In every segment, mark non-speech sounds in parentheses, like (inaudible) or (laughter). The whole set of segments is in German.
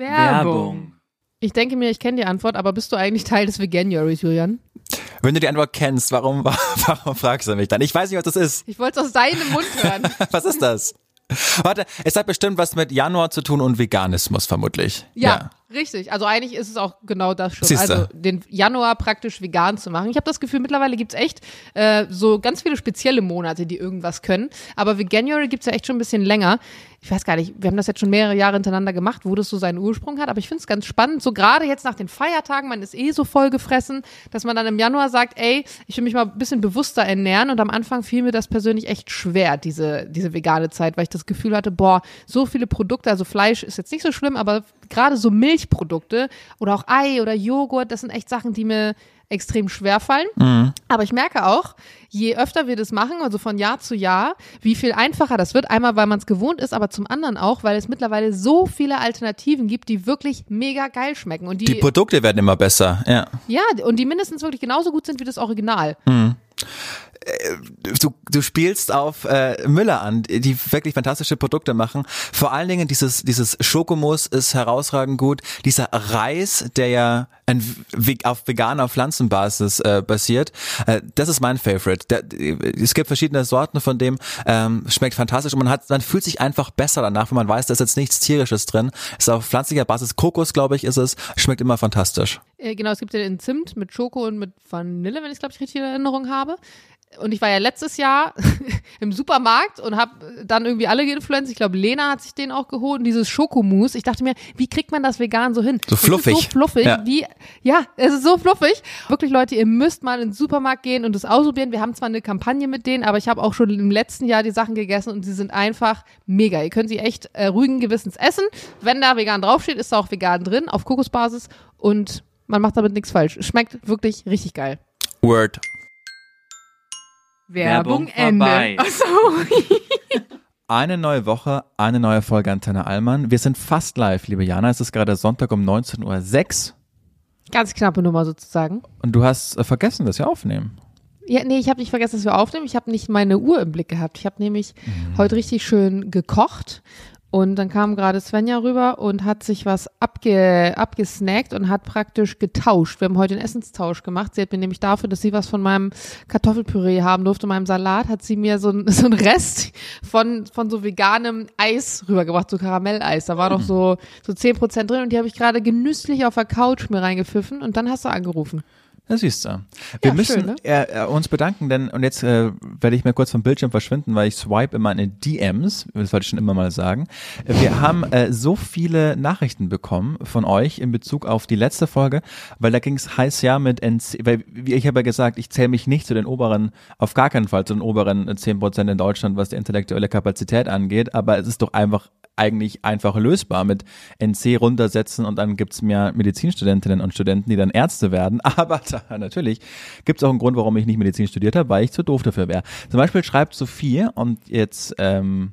Werbung. Ich denke mir, ich kenne die Antwort, aber bist du eigentlich Teil des Veganuaries, Julian? Wenn du die Antwort kennst, warum, (laughs) warum fragst du mich dann? Ich weiß nicht, was das ist. Ich wollte es aus deinem Mund (laughs) hören. was ist das? Warte, es hat bestimmt was mit Januar zu tun und Veganismus vermutlich. Ja, ja. Richtig. Also eigentlich ist es auch genau das schon. Siehste. Also den Januar praktisch vegan zu machen. Ich habe das Gefühl, mittlerweile gibt's echt äh, so ganz viele spezielle Monate, die irgendwas können. Aber Veganuary gibt's ja echt schon ein bisschen länger ich weiß gar nicht, wir haben das jetzt schon mehrere Jahre hintereinander gemacht, wo das so seinen Ursprung hat, aber ich finde es ganz spannend, so gerade jetzt nach den Feiertagen, man ist eh so voll gefressen, dass man dann im Januar sagt, ey, ich will mich mal ein bisschen bewusster ernähren und am Anfang fiel mir das persönlich echt schwer, diese, diese vegane Zeit, weil ich das Gefühl hatte, boah, so viele Produkte, also Fleisch ist jetzt nicht so schlimm, aber gerade so Milchprodukte oder auch Ei oder Joghurt, das sind echt Sachen, die mir extrem schwer fallen. Mhm. Aber ich merke auch, je öfter wir das machen, also von Jahr zu Jahr, wie viel einfacher das wird. Einmal, weil man es gewohnt ist, aber zum anderen auch, weil es mittlerweile so viele Alternativen gibt, die wirklich mega geil schmecken. Und die, die Produkte werden immer besser, ja. Ja, und die mindestens wirklich genauso gut sind wie das Original. Mhm du, du spielst auf äh, Müller an, die wirklich fantastische Produkte machen. Vor allen Dingen dieses, dieses Schokomus ist herausragend gut. Dieser Reis, der ja ein, auf veganer Pflanzenbasis äh, basiert, äh, das ist mein Favorite. Der, es gibt verschiedene Sorten von dem, ähm, schmeckt fantastisch und man hat, man fühlt sich einfach besser danach, wenn man weiß, da ist jetzt nichts tierisches drin. Ist auf pflanzlicher Basis, Kokos, glaube ich, ist es, schmeckt immer fantastisch. Äh, genau, es gibt ja den Zimt mit Schoko und mit Vanille, wenn ich es glaube ich richtig in Erinnerung habe und ich war ja letztes Jahr (laughs) im Supermarkt und habe dann irgendwie alle geinfluenced. Ich glaube, Lena hat sich den auch geholt und dieses Schokomousse. Ich dachte mir, wie kriegt man das vegan so hin? So fluffig. so fluffig. Ja. Wie, ja, es ist so fluffig. Wirklich, Leute, ihr müsst mal in den Supermarkt gehen und das ausprobieren. Wir haben zwar eine Kampagne mit denen, aber ich habe auch schon im letzten Jahr die Sachen gegessen und sie sind einfach mega. Ihr könnt sie echt äh, ruhigen Gewissens essen. Wenn da vegan draufsteht, ist da auch vegan drin, auf Kokosbasis und man macht damit nichts falsch. Schmeckt wirklich richtig geil. Word. Werbung, Werbung Ende. Achso. (laughs) Eine neue Woche, eine neue Folge Antenne Allmann. Wir sind fast live, liebe Jana. Es ist gerade Sonntag um 19.06 Uhr. Ganz knappe Nummer sozusagen. Und du hast äh, vergessen, dass wir aufnehmen. Ja, nee, ich habe nicht vergessen, dass wir aufnehmen. Ich habe nicht meine Uhr im Blick gehabt. Ich habe nämlich mhm. heute richtig schön gekocht und dann kam gerade Svenja rüber und hat sich was abge, abgesnackt und hat praktisch getauscht. Wir haben heute einen Essenstausch gemacht. Sie hat mir nämlich dafür, dass sie was von meinem Kartoffelpüree haben durfte, meinem Salat, hat sie mir so, ein, (laughs) so einen Rest von, von so veganem Eis rübergebracht, so Karamelleis. Da war doch so, so zehn Prozent drin und die habe ich gerade genüsslich auf der Couch mir reingepfiffen und dann hast du angerufen. Das siehst du. Wir ja, müssen schön, ne? äh, uns bedanken, denn, und jetzt äh, werde ich mir kurz vom Bildschirm verschwinden, weil ich swipe immer in DMs, das wollte ich schon immer mal sagen. Wir haben äh, so viele Nachrichten bekommen von euch in Bezug auf die letzte Folge, weil da ging es heiß ja mit NC, weil wie ich habe ja gesagt, ich zähle mich nicht zu den oberen, auf gar keinen Fall zu den oberen zehn Prozent in Deutschland, was die intellektuelle Kapazität angeht, aber es ist doch einfach eigentlich einfach lösbar mit NC runtersetzen und dann gibt's mehr Medizinstudentinnen und Studenten, die dann Ärzte werden. (laughs) Aber da, natürlich gibt's auch einen Grund, warum ich nicht Medizin studiert habe, weil ich zu doof dafür wäre. Zum Beispiel schreibt Sophie und jetzt ähm,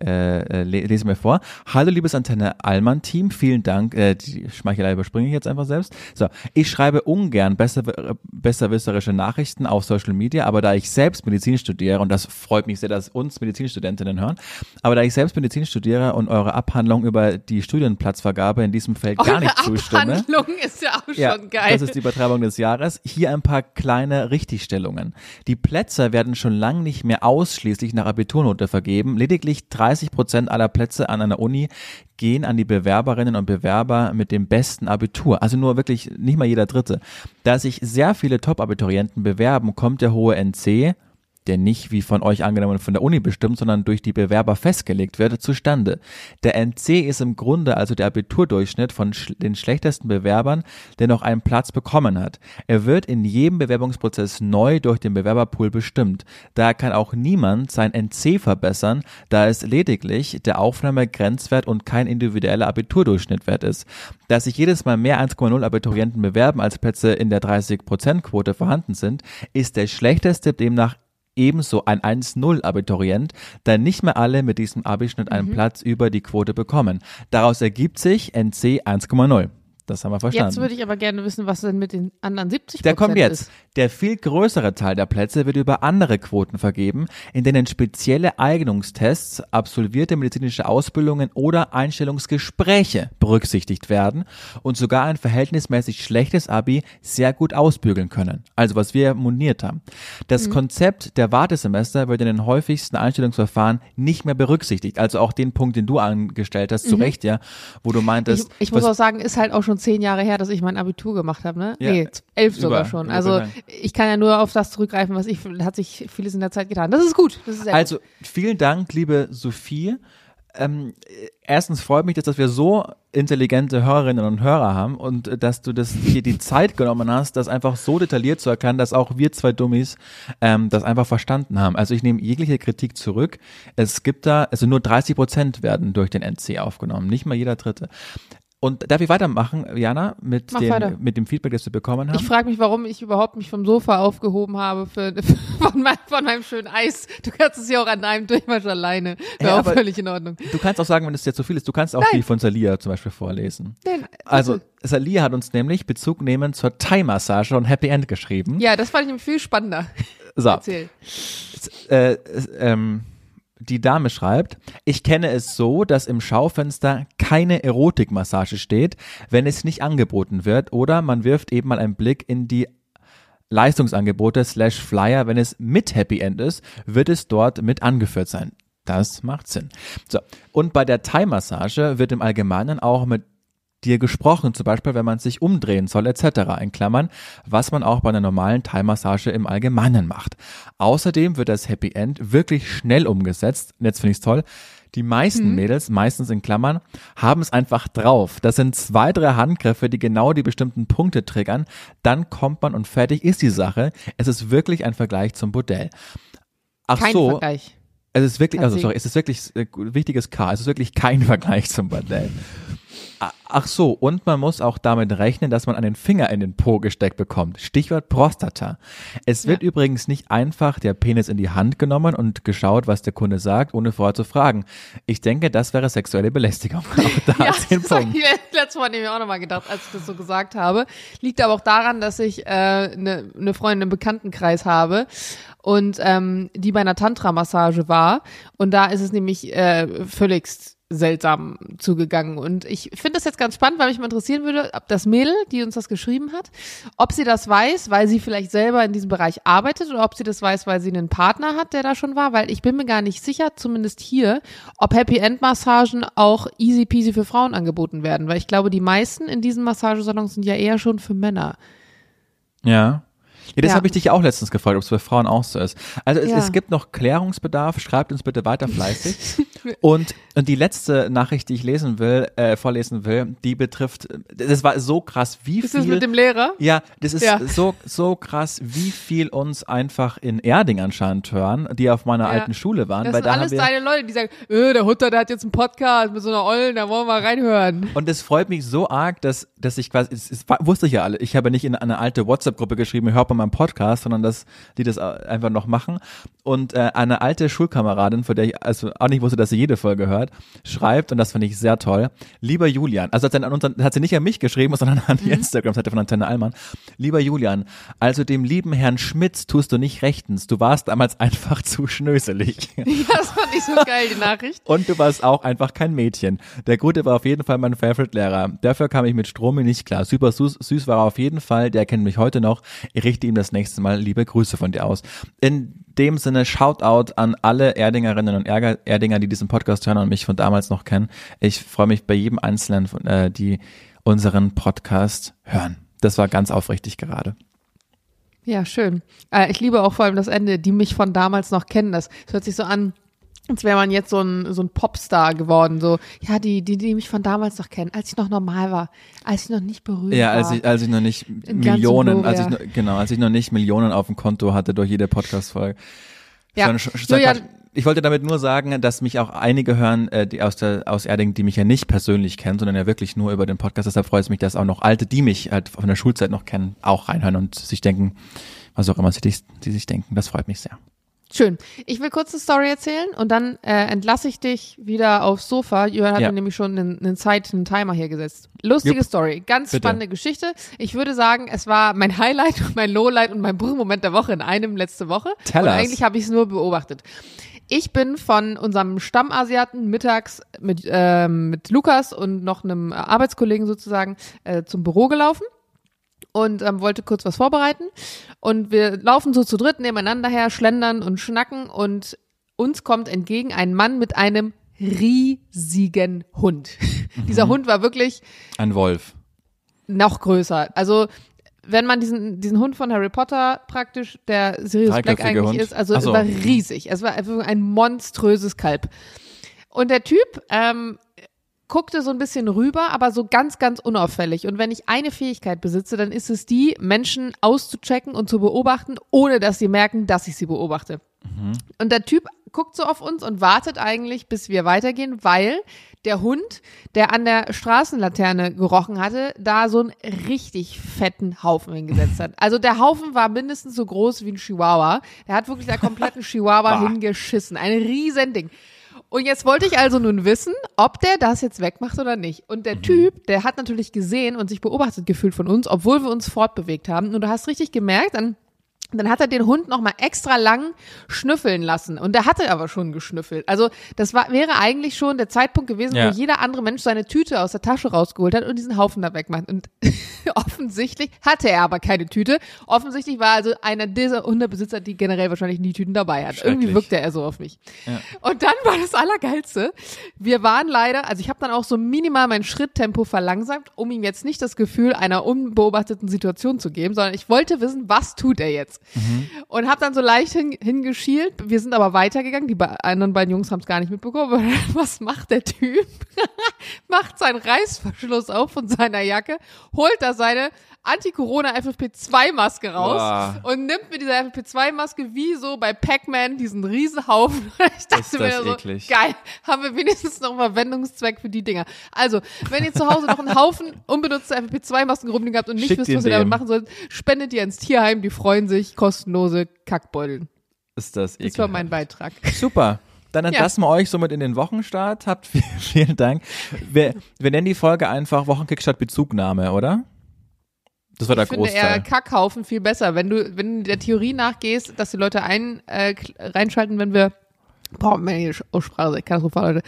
äh, äh lese mir vor. Hallo liebes Antenne Allmann Team, vielen Dank. Äh, die Schmeichelei überspringe ich jetzt einfach selbst. So, ich schreibe ungern besser, besserwisserische Nachrichten auf Social Media, aber da ich selbst Medizin studiere und das freut mich sehr, dass uns Medizinstudentinnen hören, aber da ich selbst Medizin studiere und eure Abhandlung über die Studienplatzvergabe in diesem Feld eure gar nicht zustimme. Abhandlung ist ja auch ja, schon geil. Das ist die Übertreibung des Jahres. Hier ein paar kleine Richtigstellungen. Die Plätze werden schon lange nicht mehr ausschließlich nach Abiturnote vergeben. Lediglich drei 30 Prozent aller Plätze an einer Uni gehen an die Bewerberinnen und Bewerber mit dem besten Abitur. Also nur wirklich nicht mal jeder Dritte. Da sich sehr viele Top-Abiturienten bewerben, kommt der hohe NC der nicht wie von euch angenommen von der Uni bestimmt, sondern durch die Bewerber festgelegt wird, zustande. Der NC ist im Grunde also der Abiturdurchschnitt von sch den schlechtesten Bewerbern, der noch einen Platz bekommen hat. Er wird in jedem Bewerbungsprozess neu durch den Bewerberpool bestimmt. Daher kann auch niemand sein NC verbessern, da es lediglich der Aufnahmegrenzwert und kein individueller Abiturdurchschnittwert ist. Da sich jedes Mal mehr 1,0 Abiturienten bewerben, als Plätze in der 30%-Quote vorhanden sind, ist der schlechteste demnach ebenso ein 1-0-Abiturient, da nicht mehr alle mit diesem Abischnitt einen mhm. Platz über die Quote bekommen. Daraus ergibt sich NC 1,0. Das haben wir verstanden. Jetzt würde ich aber gerne wissen, was denn mit den anderen 70 Der kommt jetzt. ist. Der viel größere Teil der Plätze wird über andere Quoten vergeben, in denen spezielle Eignungstests, absolvierte medizinische Ausbildungen oder Einstellungsgespräche berücksichtigt werden und sogar ein verhältnismäßig schlechtes Abi sehr gut ausbügeln können. Also was wir moniert haben. Das mhm. Konzept der Wartesemester wird in den häufigsten Einstellungsverfahren nicht mehr berücksichtigt. Also auch den Punkt, den du angestellt hast, mhm. zu Recht, ja, wo du meintest. Ich, ich muss auch sagen, ist halt auch schon zehn Jahre her, dass ich mein Abitur gemacht habe, ne? Ja. Nee, elf sogar über, schon. Also ich kann ja nur auf das zurückgreifen, was ich, hat sich vieles in der Zeit getan. Das ist gut. Das ist also gut. vielen Dank, liebe Sophie. Ähm, erstens freut mich, dass, dass wir so intelligente Hörerinnen und Hörer haben und äh, dass du das hier die Zeit genommen hast, das einfach so detailliert zu erklären, dass auch wir zwei Dummies ähm, das einfach verstanden haben. Also ich nehme jegliche Kritik zurück. Es gibt da, also nur 30 Prozent werden durch den NC aufgenommen, nicht mal jeder Dritte. Und darf ich weitermachen, Jana, mit, den, mit dem Feedback, das wir bekommen haben? Ich frage mich, warum ich überhaupt mich vom Sofa aufgehoben habe für, (laughs) von, mein, von, meinem schönen Eis. Du kannst es ja auch an einem Durchmarsch alleine. Wäre ja, auch völlig in Ordnung. Du kannst auch sagen, wenn es dir zu viel ist, du kannst auch Nein. die von Salia zum Beispiel vorlesen. Nein, also, Salia hat uns nämlich Bezug nehmen zur Thai-Massage und Happy End geschrieben. Ja, das fand ich nämlich viel spannender. So. Erzähl. Äh, äh, ähm, die Dame schreibt, ich kenne es so, dass im Schaufenster keine Erotikmassage steht, wenn es nicht angeboten wird oder man wirft eben mal einen Blick in die Leistungsangebote slash Flyer, wenn es mit Happy End ist, wird es dort mit angeführt sein. Das macht Sinn. So. Und bei der Thai-Massage wird im Allgemeinen auch mit dir gesprochen, zum Beispiel, wenn man sich umdrehen soll, etc. in Klammern, was man auch bei einer normalen Thai-Massage im Allgemeinen macht. Außerdem wird das Happy End wirklich schnell umgesetzt. Und jetzt finde ich es toll. Die meisten mhm. Mädels, meistens in Klammern, haben es einfach drauf. Das sind zwei, drei Handgriffe, die genau die bestimmten Punkte triggern. Dann kommt man und fertig ist die Sache. Es ist wirklich ein Vergleich zum Bordell. Ach Kein so. Vergleich. Es ist wirklich, also sorry, es ist wirklich äh, wichtiges K. Es ist wirklich kein (laughs) Vergleich zum Bordell. Ach so, und man muss auch damit rechnen, dass man einen Finger in den Po gesteckt bekommt. Stichwort Prostata. Es wird ja. übrigens nicht einfach der Penis in die Hand genommen und geschaut, was der Kunde sagt, ohne vorher zu fragen. Ich denke, das wäre sexuelle Belästigung. (laughs) Auch da ja, (laughs) den das Punkt. letztes Mal nämlich auch nochmal gedacht, als ich das so gesagt habe. Liegt aber auch daran, dass ich eine äh, ne, ne Freundin im Bekanntenkreis habe und ähm, die bei einer Tantra-Massage war. Und da ist es nämlich äh, völligst seltsam zugegangen. Und ich finde das jetzt ganz spannend, weil mich mal interessieren würde, ob das Mädel, die uns das geschrieben hat, ob sie das weiß, weil sie vielleicht selber in diesem Bereich arbeitet oder ob sie das weiß, weil sie einen Partner hat, der da schon war, weil ich bin mir gar nicht sicher, zumindest hier, ob Happy End Massagen auch easy peasy für Frauen angeboten werden, weil ich glaube, die meisten in diesen Massagesalons sind ja eher schon für Männer. Ja. Ja, das ja. habe ich dich auch letztens gefragt, ob es bei Frauen auch so ist. Also es, ja. es gibt noch Klärungsbedarf. Schreibt uns bitte weiter fleißig. (laughs) und, und die letzte Nachricht, die ich lesen will, äh, vorlesen will, die betrifft, das war so krass, wie ist viel. Ist das mit dem Lehrer? Ja, das ist ja. so, so krass, wie viel uns einfach in Erding anscheinend hören, die auf meiner alten Schule waren. Das weil sind da alles deine Leute, die sagen, öh, der Hutter, der hat jetzt einen Podcast mit so einer Ollen, da wollen wir mal reinhören. Und es freut mich so arg, dass, dass ich quasi, es, es wusste ich ja alle, ich habe nicht in eine alte WhatsApp-Gruppe geschrieben, hört man meinem Podcast, sondern dass die das einfach noch machen. Und äh, eine alte Schulkameradin, von der ich also auch nicht wusste, dass sie jede Folge hört, schreibt, und das finde ich sehr toll, lieber Julian, also hat sie, an uns, hat sie nicht an mich geschrieben, sondern an die mhm. Instagram-Seite von Antenne Allmann, lieber Julian, also dem lieben Herrn Schmitz tust du nicht rechtens, du warst damals (laughs) einfach zu schnöselig. Ja, (laughs) das fand ich so geil, die Nachricht. Und du warst auch einfach kein Mädchen. Der Gute war auf jeden Fall mein Favorite-Lehrer. Dafür kam ich mit Stromi nicht klar. Super süß, süß war er auf jeden Fall, der kennt mich heute noch. Ich richte ihm das nächste Mal liebe Grüße von dir aus. In dem Sinne Shoutout an alle Erdingerinnen und Erdinger, die diesen Podcast hören und mich von damals noch kennen. Ich freue mich bei jedem Einzelnen, äh, die unseren Podcast hören. Das war ganz aufrichtig gerade. Ja, schön. Äh, ich liebe auch vor allem das Ende, die mich von damals noch kennen. Das hört sich so an, als wäre man jetzt so ein, so ein Popstar geworden. So, ja, die, die, die mich von damals noch kennen, als ich noch normal war, als ich noch nicht berühmt war. Ja, als ich, als ich noch nicht Millionen, als ich noch, genau, als ich noch nicht Millionen auf dem Konto hatte durch jede Podcast-Folge. Ja. Ja. Ich wollte damit nur sagen, dass mich auch einige hören, äh, die aus der aus Erding, die mich ja nicht persönlich kennen, sondern ja wirklich nur über den Podcast. Deshalb freut es mich, dass auch noch Alte, die mich halt von der Schulzeit noch kennen, auch reinhören und sich denken, was auch immer sie, die sich denken. Das freut mich sehr. Schön. Ich will kurz eine Story erzählen und dann äh, entlasse ich dich wieder aufs Sofa. Jörn hat Ja. mir nämlich schon einen, einen Zeit, einen Timer hier gesetzt. Lustige Jupp. Story, ganz Bitte. spannende Geschichte. Ich würde sagen, es war mein Highlight, (laughs) mein Lowlight und mein Brühmoment der Woche in einem letzte Woche. Tell und us. eigentlich habe ich es nur beobachtet. Ich bin von unserem Stammasiaten mittags mit, ähm, mit Lukas und noch einem Arbeitskollegen sozusagen äh, zum Büro gelaufen und ähm, wollte kurz was vorbereiten. Und wir laufen so zu dritt nebeneinander her, schlendern und schnacken und uns kommt entgegen ein Mann mit einem riesigen Hund. (laughs) Dieser Hund war wirklich Ein Wolf. noch größer. Also wenn man diesen, diesen Hund von Harry Potter praktisch, der Sirius Black eigentlich Hund. ist, also Ach es so. war riesig. Es war einfach ein monströses Kalb. Und der Typ ähm, guckte so ein bisschen rüber, aber so ganz, ganz unauffällig. Und wenn ich eine Fähigkeit besitze, dann ist es die, Menschen auszuchecken und zu beobachten, ohne dass sie merken, dass ich sie beobachte. Und der Typ guckt so auf uns und wartet eigentlich, bis wir weitergehen, weil der Hund, der an der Straßenlaterne gerochen hatte, da so einen richtig fetten Haufen hingesetzt hat. Also der Haufen war mindestens so groß wie ein Chihuahua. Der hat wirklich da kompletten (laughs) Chihuahua hingeschissen. Ein riesen Ding. Und jetzt wollte ich also nun wissen, ob der das jetzt wegmacht oder nicht. Und der Typ, der hat natürlich gesehen und sich beobachtet gefühlt von uns, obwohl wir uns fortbewegt haben. Und du hast richtig gemerkt, dann dann hat er den Hund noch mal extra lang schnüffeln lassen und der hatte aber schon geschnüffelt. Also das war, wäre eigentlich schon der Zeitpunkt gewesen, Ja. wo jeder andere Mensch seine Tüte aus der Tasche rausgeholt hat und diesen Haufen da wegmacht. Und (laughs) offensichtlich hatte er aber keine Tüte. Offensichtlich war also einer dieser Hundebesitzer, die generell wahrscheinlich nie Tüten dabei hat. Irgendwie wirkte er so auf mich. Und dann war das Allergeilste. Wir waren leider, also ich habe dann auch so minimal mein Schritttempo verlangsamt, um ihm jetzt nicht das Gefühl einer unbeobachteten Situation zu geben, sondern ich wollte wissen, was tut er jetzt? Und habe dann so leicht hin, hingeschielt. Wir sind aber weitergegangen. Die be anderen beiden Jungs haben es gar nicht mitbekommen. (laughs) Was macht der Typ? (laughs) macht seinen Reißverschluss auf von seiner Jacke, holt da seine Anti-Corona FFP2-Maske raus Boah. und nimmt mit dieser FFP2-Maske wie so bei Pac-Man diesen Riesenhaufen. (laughs) Ich dachte Ist mir das so, eklig. geil, haben wir wenigstens noch einen Verwendungszweck für die Dinger. Also, wenn ihr zu Hause noch einen Haufen unbenutzte FFP2-Masken rumliegen habt und nicht Schickt wisst, was ihr damit machen sollt, spendet ihr ins Tierheim, die freuen sich, kostenlose Kackbeutel. Ist das Das war mein Beitrag. Super. Dann entlassen wir euch somit in den Wochenstart. Habt (laughs) viel, vielen Dank. Wir, wir nennen die Folge einfach Wochenkick statt Bezugnahme, oder? Das war der Ich finde eher Großteil. Kackhaufen viel besser. Wenn du, wenn du der Theorie nachgehst, dass die Leute ein, äh, reinschalten, wenn wir, boah, meine Aussprache, katastrophal, Leute.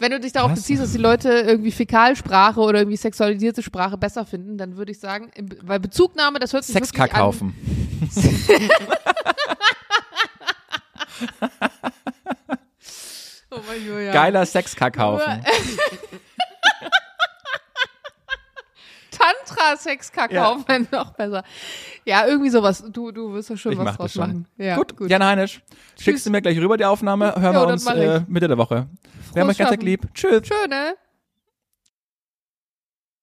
Wenn du dich darauf Was? beziehst, dass die Leute irgendwie Fäkalsprache oder irgendwie sexualisierte Sprache besser finden, dann würde ich sagen, weil Bezugnahme, das hört sich wirklich an. Sexkackhaufen. (laughs) Oh mein Julian. Geiler Sexkackhaufen. (laughs) Tantra-Sexkackhaufen, noch besser. Ja, irgendwie sowas. Du, du wirst ja schon Ich was mach draus schon. machen. Ja, gut, Jan Heinisch, schickst du mir gleich rüber die Aufnahme. Hören Jo, wir uns äh, Mitte der Woche. Wir haben euch ganz lieb. Tschüss. Schön, ne?